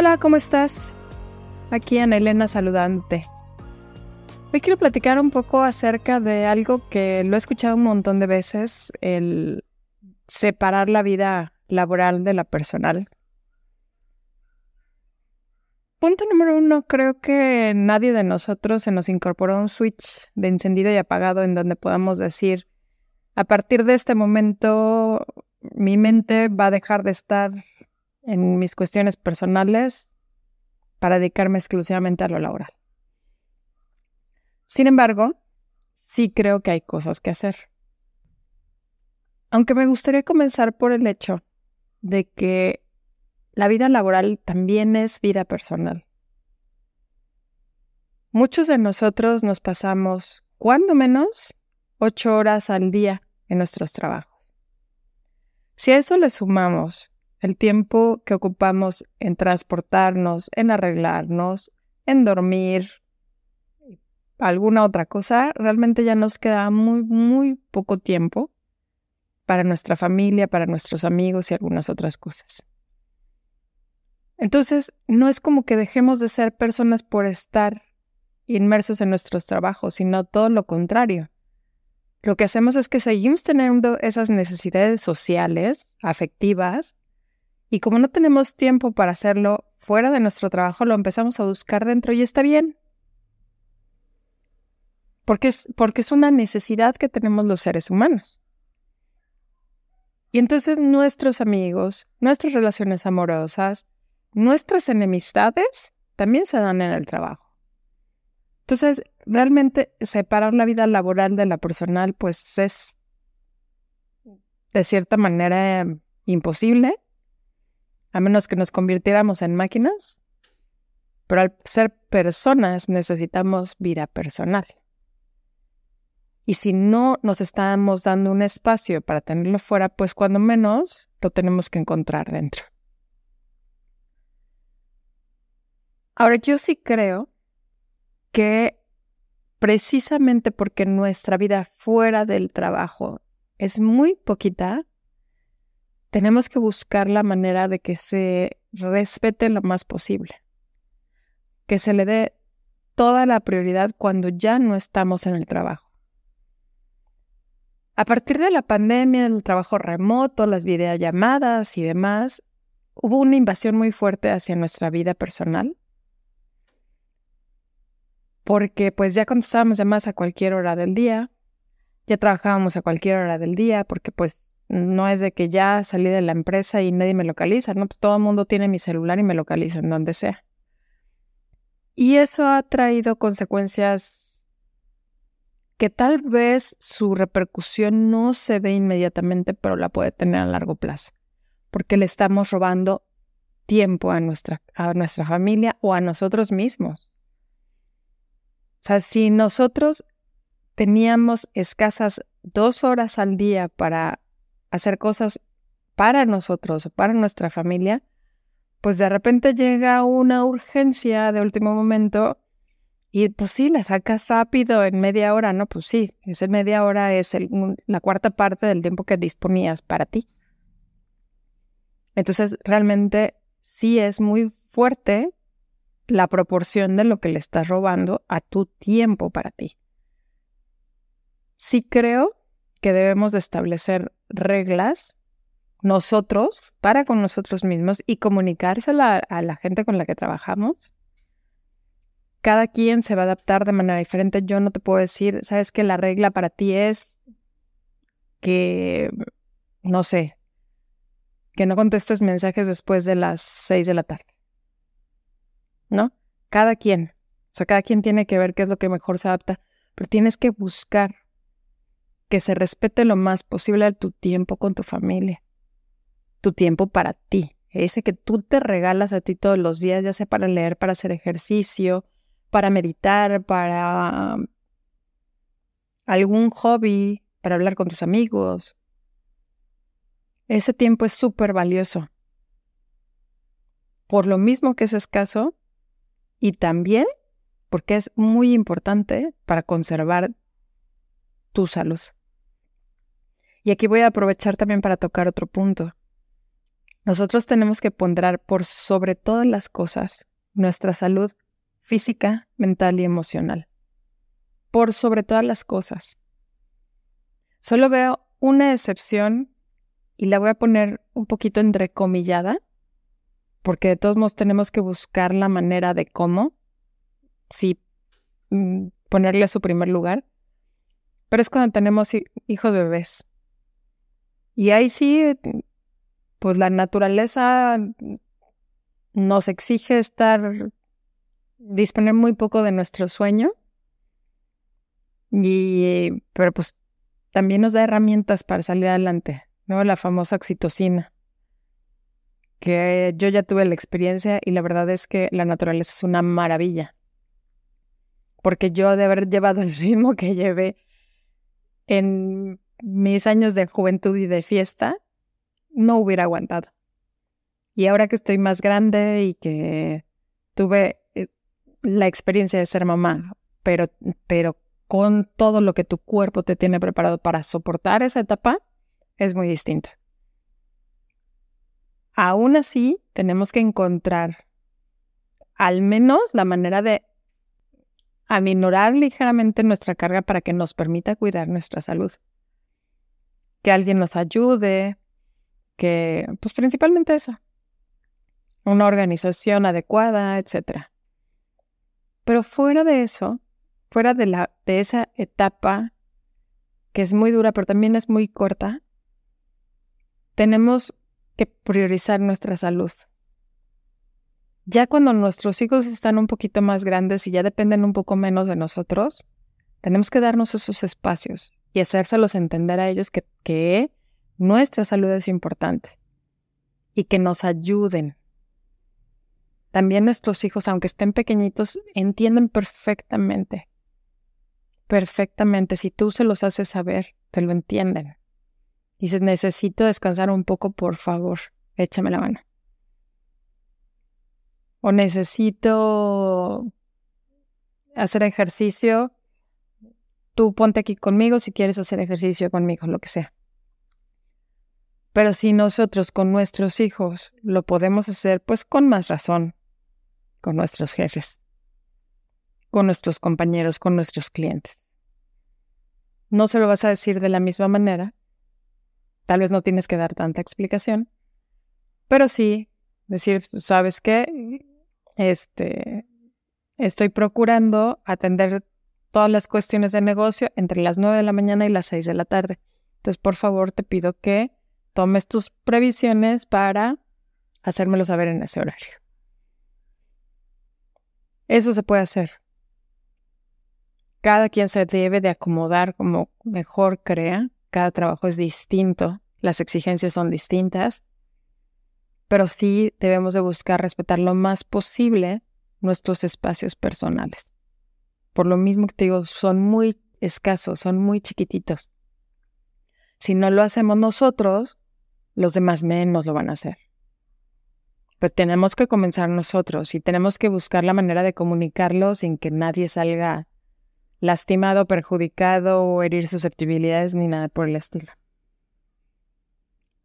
Hola, ¿cómo estás? Aquí Ana Elena saludándote. Hoy quiero platicar un poco acerca de algo que lo he escuchado un montón de veces, el separar la vida laboral de la personal. Punto número uno, creo que nadie de nosotros se nos incorporó un switch de encendido y apagado en donde podamos decir, a partir de este momento mi mente va a dejar de estar en mis cuestiones personales para dedicarme exclusivamente a lo laboral. Sin embargo, sí creo que hay cosas que hacer. Aunque me gustaría comenzar por el hecho de que la vida laboral también es vida personal. Muchos de nosotros nos pasamos, cuando menos, ocho horas al día en nuestros trabajos. Si a eso le sumamos el tiempo que ocupamos en transportarnos, en arreglarnos, en dormir, alguna otra cosa, realmente ya nos queda muy, muy poco tiempo para nuestra familia, para nuestros amigos y algunas otras cosas. Entonces, no es como que dejemos de ser personas por estar inmersos en nuestros trabajos, sino todo lo contrario. Lo que hacemos es que seguimos teniendo esas necesidades sociales, afectivas, y como no tenemos tiempo para hacerlo fuera de nuestro trabajo, lo empezamos a buscar dentro y está bien. Porque es, porque es una necesidad que tenemos los seres humanos. Y entonces nuestros amigos, nuestras relaciones amorosas, nuestras enemistades también se dan en el trabajo. Entonces, realmente separar la vida laboral de la personal, pues es de cierta manera imposible, a menos que nos convirtiéramos en máquinas, pero al ser personas necesitamos vida personal. Y si no nos estamos dando un espacio para tenerlo fuera, pues cuando menos lo tenemos que encontrar dentro. Ahora, yo sí creo que precisamente porque nuestra vida fuera del trabajo es muy poquita, tenemos que buscar la manera de que se respete lo más posible, que se le dé toda la prioridad cuando ya no estamos en el trabajo. A partir de la pandemia, el trabajo remoto, las videollamadas y demás, hubo una invasión muy fuerte hacia nuestra vida personal porque pues ya contestábamos llamadas a cualquier hora del día, ya trabajábamos a cualquier hora del día, porque pues no es de que ya salí de la empresa y nadie me localiza, ¿no? Todo el mundo tiene mi celular y me localiza en donde sea. Y eso ha traído consecuencias que tal vez su repercusión no se ve inmediatamente, pero la puede tener a largo plazo, porque le estamos robando tiempo a nuestra, a nuestra familia o a nosotros mismos. O sea, si nosotros teníamos escasas dos horas al día para hacer cosas para nosotros, para nuestra familia, pues de repente llega una urgencia de último momento y pues sí, la sacas rápido en media hora, ¿no? Pues sí, esa media hora es la cuarta parte del tiempo que disponías para ti. Entonces, realmente sí es muy fuerte la proporción de lo que le estás robando a tu tiempo para ti. Sí creo que debemos de establecer reglas nosotros para con nosotros mismos y comunicársela a la gente con la que trabajamos cada quien se va a adaptar de manera diferente. Yo no te puedo decir, sabes que la regla para ti es que, no sé, que no contestes mensajes después de las seis de la tarde. ¿No? Cada quien. O sea, cada quien tiene que ver qué es lo que mejor se adapta, pero tienes que buscar que se respete lo más posible tu tiempo con tu familia, tu tiempo para ti, ese que tú te regalas a ti todos los días, ya sea para leer, para hacer ejercicio, para meditar, para algún hobby, para hablar con tus amigos. Ese tiempo es súper valioso. Por lo mismo que es escaso y también porque es muy importante para conservar tu salud. Y aquí voy a aprovechar también para tocar otro punto. Nosotros tenemos que ponderar por sobre todas las cosas nuestra salud física, mental y emocional. Por sobre todas las cosas. Solo veo una excepción y la voy a poner un poquito entrecomillada, porque de todos modos tenemos que buscar la manera de cómo, sí, mm, ponerle a su primer lugar, pero es cuando tenemos hijos bebés. Y ahí sí, pues la naturaleza nos exige estar, disponer muy poco de nuestro sueño, y, pero pues también nos da herramientas para salir adelante, ¿no? La famosa oxitocina, que yo ya tuve la experiencia y la verdad es que la naturaleza es una maravilla, porque yo de haber llevado el ritmo que llevé en mis años de juventud y de fiesta, no hubiera aguantado. Y ahora que estoy más grande y que tuve eh, la experiencia de ser mamá, pero, pero con todo lo que tu cuerpo te tiene preparado para soportar esa etapa, es muy distinto. Aún así, tenemos que encontrar al menos la manera de aminorar ligeramente nuestra carga para que nos permita cuidar nuestra salud que alguien nos ayude, que, pues principalmente eso, una organización adecuada, etc. Pero fuera de eso, fuera de, la, de esa etapa que es muy dura, pero también es muy corta, tenemos que priorizar nuestra salud. Ya cuando nuestros hijos están un poquito más grandes y ya dependen un poco menos de nosotros, tenemos que darnos esos espacios y hacérselos entender a ellos que, que nuestra salud es importante y que nos ayuden. También nuestros hijos, aunque estén pequeñitos, entienden perfectamente, perfectamente. Si tú se los haces saber, te lo entienden. Dices, necesito descansar un poco, por favor, échame la mano. O necesito hacer ejercicio, tú ponte aquí conmigo si quieres hacer ejercicio conmigo, lo que sea. Pero si nosotros con nuestros hijos lo podemos hacer, pues con más razón, con nuestros jefes, con nuestros compañeros, con nuestros clientes. No se lo vas a decir de la misma manera, tal vez no tienes que dar tanta explicación, pero sí decir, ¿sabes qué? Este, estoy procurando atender todas las cuestiones de negocio entre las 9 de la mañana y las 6 de la tarde. Entonces, por favor, te pido que tomes tus previsiones para hacérmelo saber en ese horario. Eso se puede hacer. Cada quien se debe de acomodar como mejor crea. Cada trabajo es distinto. Las exigencias son distintas. Pero sí debemos de buscar respetar lo más posible nuestros espacios personales. Por lo mismo que te digo, son muy escasos, son muy chiquititos. Si no lo hacemos nosotros, los demás menos lo van a hacer. Pero tenemos que comenzar nosotros y tenemos que buscar la manera de comunicarlo sin que nadie salga lastimado, perjudicado o herir susceptibilidades ni nada por el estilo.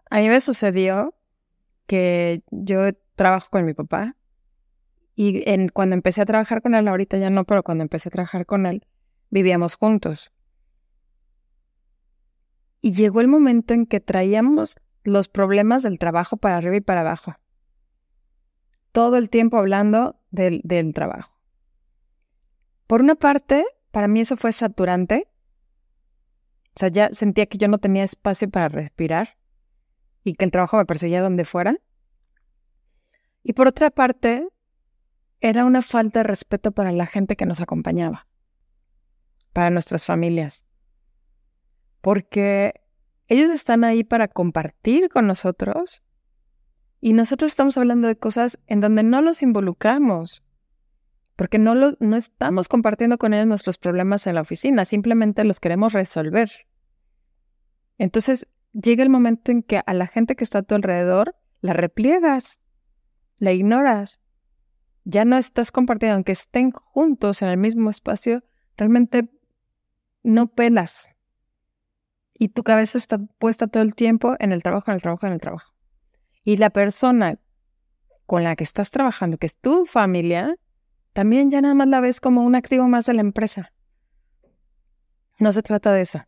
A mí me sucedió que yo trabajo con mi papá y cuando empecé a trabajar con él, ahorita ya no, pero cuando empecé a trabajar con él, vivíamos juntos. Y llegó el momento en que traíamos los problemas del trabajo para arriba y para abajo. Todo el tiempo hablando del, del trabajo. Por una parte, para mí eso fue saturante. O sea, ya sentía que yo no tenía espacio para respirar y que el trabajo me perseguía donde fuera. Y por otra parte, era una falta de respeto para la gente que nos acompañaba, para nuestras familias. Porque ellos están ahí para compartir con nosotros y nosotros estamos hablando de cosas en donde no los involucramos, porque no, no estamos compartiendo con ellos nuestros problemas en la oficina, simplemente los queremos resolver. Entonces llega el momento en que a la gente que está a tu alrededor la repliegas, la ignoras, ya no estás compartiendo, aunque estén juntos en el mismo espacio, realmente no pelas. Y tu cabeza está puesta todo el tiempo en el trabajo, en el trabajo, en el trabajo. Y la persona con la que estás trabajando, que es tu familia, también ya nada más la ves como un activo más de la empresa. No se trata de eso.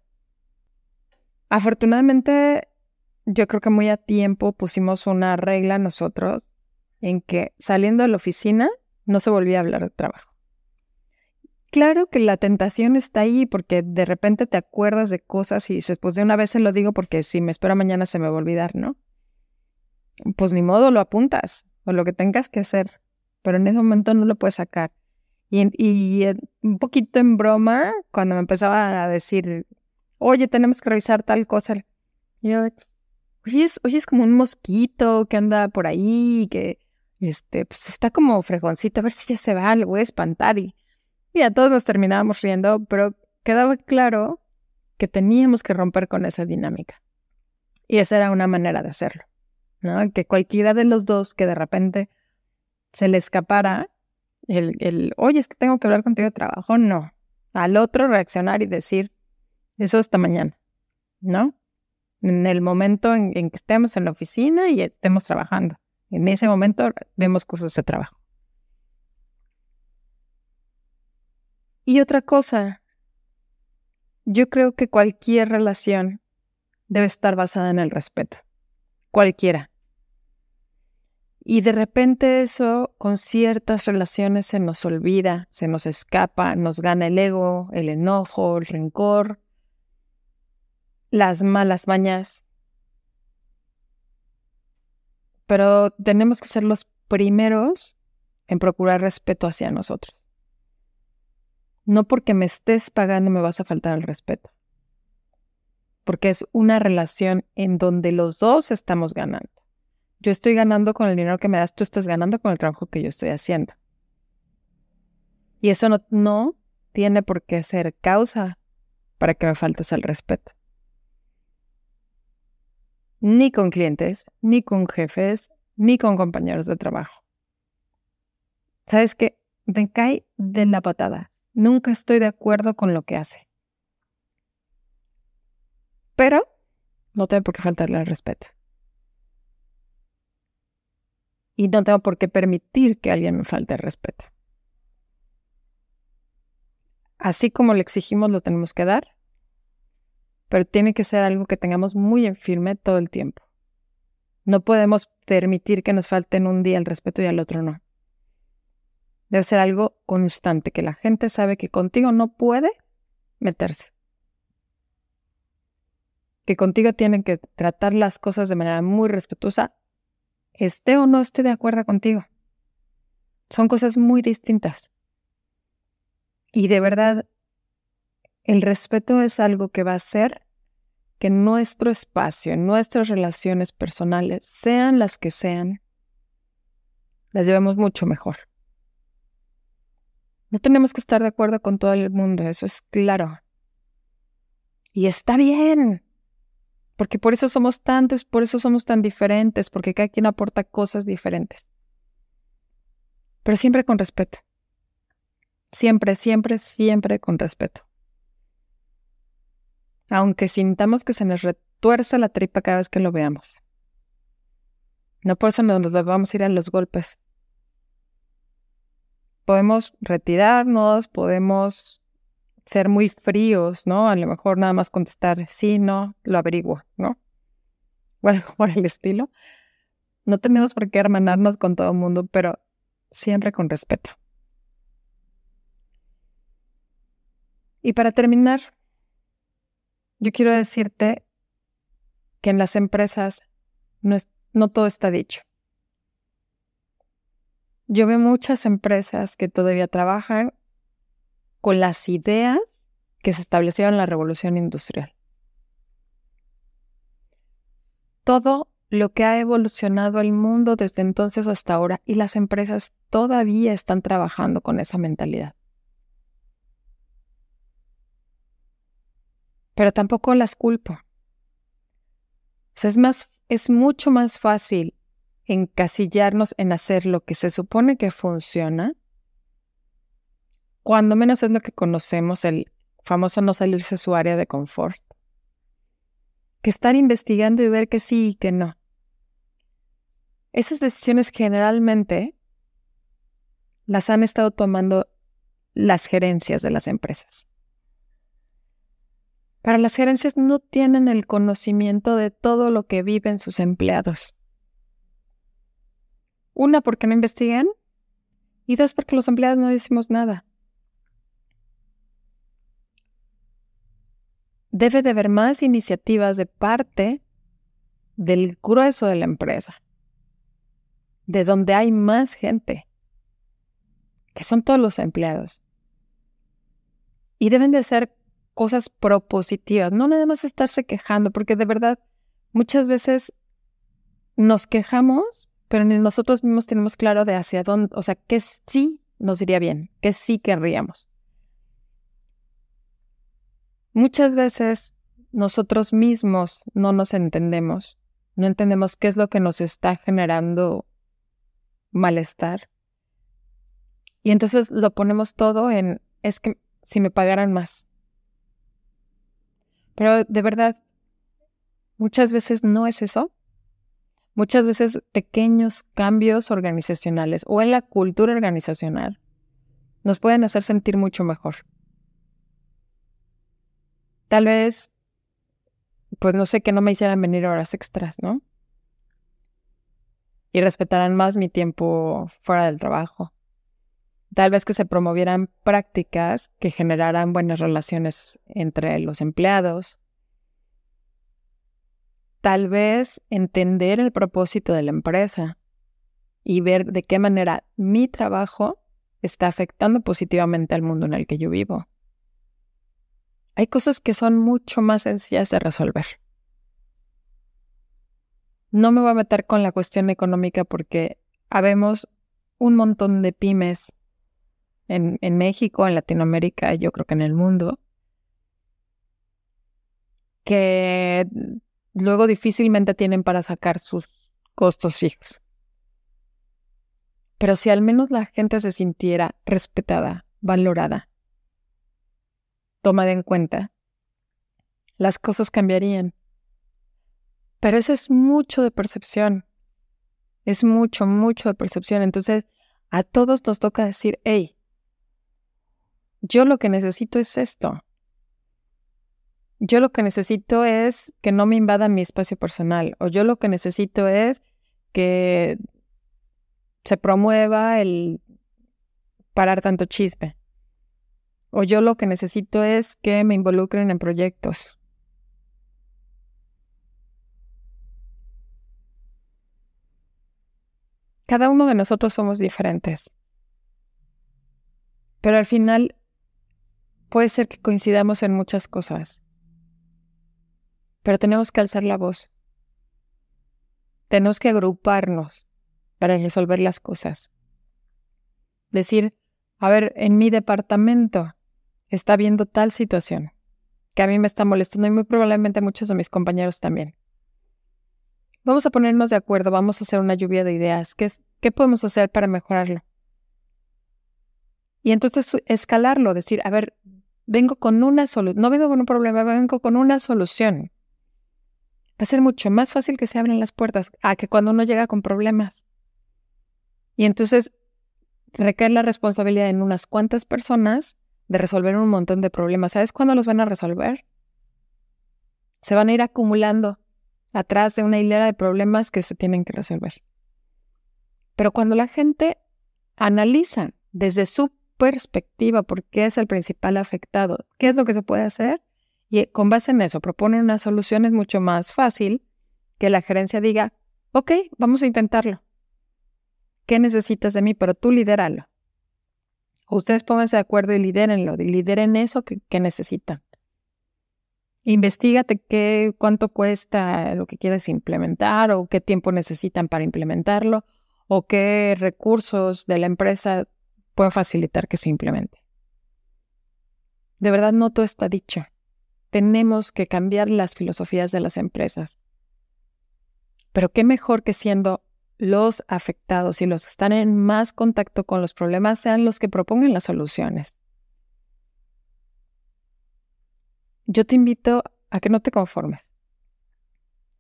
Afortunadamente, yo creo que muy a tiempo pusimos una regla nosotros en que saliendo de la oficina no se volvía a hablar de trabajo. Claro que la tentación está ahí porque de repente te acuerdas de cosas y dices, pues de una vez se lo digo porque si me espero mañana se me va a olvidar, ¿no? pues ni modo, lo apuntas o lo que tengas que hacer, pero en ese momento no lo puedes sacar. Y, un poquito en broma, cuando me empezaba a decir, oye, tenemos que revisar tal cosa, yo, oye, es, oye, es como un mosquito que anda por ahí, que este, pues está como fregoncito, a ver si ya se va, lo voy a espantar. Y, y a todos nos terminábamos riendo, pero quedaba claro que teníamos que romper con esa dinámica. Y esa era una manera de hacerlo. ¿no? Que cualquiera de los dos que de repente se le escapara el, el, oye, es que tengo que hablar contigo de trabajo, no. Al otro reaccionar y decir, eso hasta mañana, ¿no? En el momento en, en, que estemos en la oficina y estemos trabajando. En ese momento vemos cosas de trabajo. Y otra cosa, yo creo que cualquier relación debe estar basada en el respeto cualquiera. Y de repente eso con ciertas relaciones se nos olvida, se nos escapa, nos gana el ego, el enojo, el rencor, las malas mañas. Pero tenemos que ser los primeros en procurar respeto hacia nosotros. No porque me estés pagando me vas a faltar el respeto porque es una relación en donde los dos estamos ganando. Yo estoy ganando con el dinero que me das, tú estás ganando con el trabajo que yo estoy haciendo. Y eso no, no tiene por qué ser causa para que me faltes el respeto. Ni con clientes, ni con jefes, ni con compañeros de trabajo. ¿Sabes qué? Me cae de la patada. Nunca estoy de acuerdo con lo que hace. Pero no tengo por qué faltarle al respeto. Y no tengo por qué permitir que alguien me falte el respeto. Así como le exigimos, lo tenemos que dar, pero tiene que ser algo que tengamos muy en firme todo el tiempo. No podemos permitir que nos falten un día el respeto y al otro no. Debe ser algo constante, que la gente sabe que contigo no puede meterse que contigo tienen que tratar las cosas de manera muy respetuosa, esté o no esté de acuerdo contigo. Son cosas muy distintas. Y de verdad, el respeto es algo que va a hacer que nuestro espacio, nuestras relaciones personales, sean las que sean, las llevemos mucho mejor. No tenemos que estar de acuerdo con todo el mundo, eso es claro. Y está bien porque por eso somos tantos, por eso somos tan diferentes, porque cada quien aporta cosas diferentes. Pero siempre con respeto. Siempre, siempre, siempre con respeto. Aunque sintamos que se nos retuerza la tripa cada vez que lo veamos. No por eso nos vamos a ir a los golpes. Podemos retirarnos, podemos ser muy fríos, ¿no? A lo mejor nada más contestar sí, no, lo averiguo, ¿no? O algo por el estilo. No tenemos por qué hermanarnos con todo el mundo, pero siempre con respeto. Y para terminar, yo quiero decirte que en las empresas no, todo está dicho. Yo veo muchas empresas que todavía trabajan con las ideas que se establecieron en la revolución industrial. Todo lo que ha evolucionado el mundo desde entonces hasta ahora y las empresas todavía están trabajando con esa mentalidad. Pero tampoco las sea, es, más, es mucho más fácil encasillarnos en hacer lo que se supone que funciona, cuando menos es lo que conocemos, el famoso no salirse de su área de confort, que estar investigando y ver que sí y que no. Esas decisiones generalmente las han estado tomando las gerencias de las empresas. Para las gerencias no tienen el conocimiento de todo lo que viven sus empleados. Una, porque no investigan. Y dos, porque los empleados no decimos nada. Debe de haber más iniciativas de parte del grueso de la empresa, de donde hay más gente, que son todos los empleados. Y deben de ser cosas propositivas, no nada más estarse quejando, porque de verdad muchas veces nos quejamos pero ni nosotros mismos tenemos claro de hacia dónde, o sea, qué sí nos iría bien, qué sí querríamos. Muchas veces nosotros mismos no nos entendemos, no entendemos qué es lo que nos está generando malestar. Y entonces lo ponemos todo en, es que si me pagaran más. Pero de verdad, muchas veces no es eso. Muchas veces pequeños cambios organizacionales o en la cultura organizacional nos pueden hacer sentir mucho mejor. Tal vez, pues no sé, que no me hicieran venir horas extras, ¿no? Y respetaran más mi tiempo fuera del trabajo. Tal vez que se promovieran prácticas que generaran buenas relaciones entre los empleados, tal vez entender el propósito de la empresa y ver de qué manera mi trabajo está afectando positivamente al mundo en el que yo vivo. Hay cosas que son mucho más sencillas de resolver. No me voy a meter con la cuestión económica porque habemos un montón de pymes en, México, en Latinoamérica, yo creo que en el mundo, que luego difícilmente tienen para sacar sus costos fijos. Pero si al menos la gente se sintiera respetada, valorada, tomada en cuenta, las cosas cambiarían. Pero eso es mucho de percepción. Es mucho, mucho de percepción. Entonces, a todos nos toca decir, hey, yo lo que necesito es esto. Yo lo que necesito es que no me invadan mi espacio personal o yo lo que necesito es que se promueva el parar tanto chisme. O yo lo que necesito es que me involucren en proyectos. Cada uno de nosotros somos diferentes. Pero al final puede ser que coincidamos en muchas cosas pero tenemos que alzar la voz. Tenemos que agruparnos para resolver las cosas. Decir, a ver, en mi departamento está habiendo tal situación que a mí me está molestando y muy probablemente a muchos de mis compañeros también. Vamos a ponernos de acuerdo, vamos a hacer una lluvia de ideas. ¿Qué, qué podemos hacer para mejorarlo? Y entonces escalarlo, decir, a ver, vengo con una solución, no vengo con un problema, vengo con una solución va a ser mucho más fácil que se abran las puertas a que cuando uno llega con problemas. Y entonces recae la responsabilidad en unas cuantas personas de resolver un montón de problemas. ¿Sabes cuándo los van a resolver? Se van a ir acumulando atrás de una hilera de problemas que se tienen que resolver. Pero cuando la gente analiza desde su perspectiva, porque es el principal afectado. ¿Qué es lo que se puede hacer? Y con base en eso, proponen una solución es mucho más fácil que la gerencia diga, ok, vamos a intentarlo. ¿Qué necesitas de mí? Pero tú lidéralo. Ustedes pónganse de acuerdo y lidérenlo, y lideren eso que, que necesitan. Investígate qué, cuánto cuesta lo que quieres implementar o qué tiempo necesitan para implementarlo o qué recursos de la empresa pueden facilitar que se implemente. De verdad no todo está dicho. Tenemos que cambiar las filosofías de las empresas. Pero qué mejor que siendo los afectados y los que están en más contacto con los problemas sean los que propongan las soluciones. Yo te invito a que no te conformes,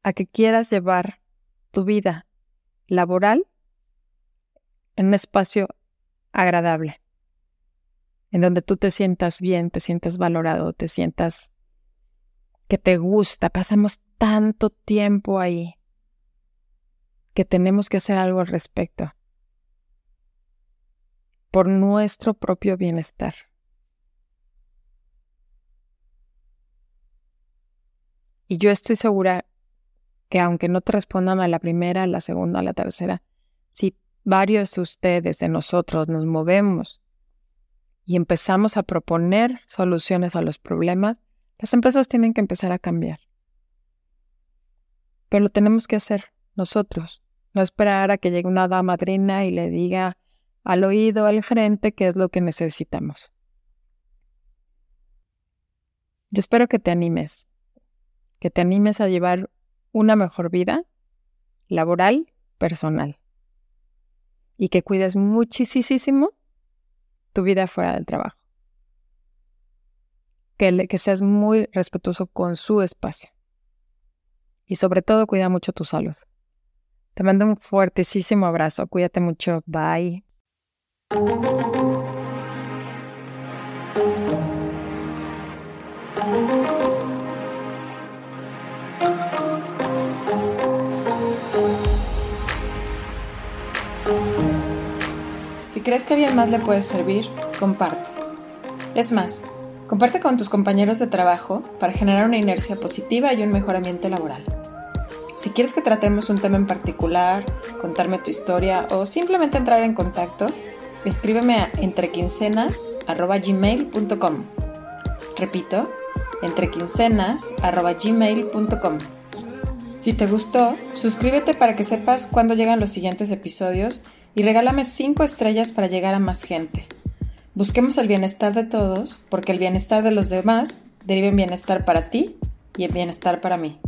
a que quieras llevar tu vida laboral en un espacio agradable, en donde tú te sientas bien, te sientas valorado, te sientas que te gusta. Pasamos tanto tiempo ahí que tenemos que hacer algo al respecto por nuestro propio bienestar. Y yo estoy segura que aunque no te respondan a la primera, a la segunda, a la tercera, si varios de ustedes, de nosotros, nos movemos y empezamos a proponer soluciones a los problemas, las empresas tienen que empezar a cambiar. Pero lo tenemos que hacer nosotros, no esperar a que llegue una dama madrina y le diga al oído al gerente qué es lo que necesitamos. Yo espero que te animes, que te animes a llevar una mejor vida laboral, personal. Y que cuides muchísimo tu vida fuera del trabajo. Que, que seas muy respetuoso con su espacio. Y sobre todo, cuida mucho tu salud. Te mando un fuertísimo abrazo. Cuídate mucho. Bye. Crees que alguien más le puede servir, comparte. Es más, comparte con tus compañeros de trabajo para generar una inercia positiva y un mejor ambiente laboral. Si quieres que tratemos un tema en particular, contarme tu historia o simplemente entrar en contacto, escríbeme a entrequincenas.gmail.com. Repito, entrequincenas.gmail.com. Si te gustó, suscríbete para que sepas cuándo llegan los siguientes episodios y regálame 5 estrellas para llegar a más gente. Busquemos el bienestar de todos, porque el bienestar de los demás deriva en bienestar para ti y en bienestar para mí.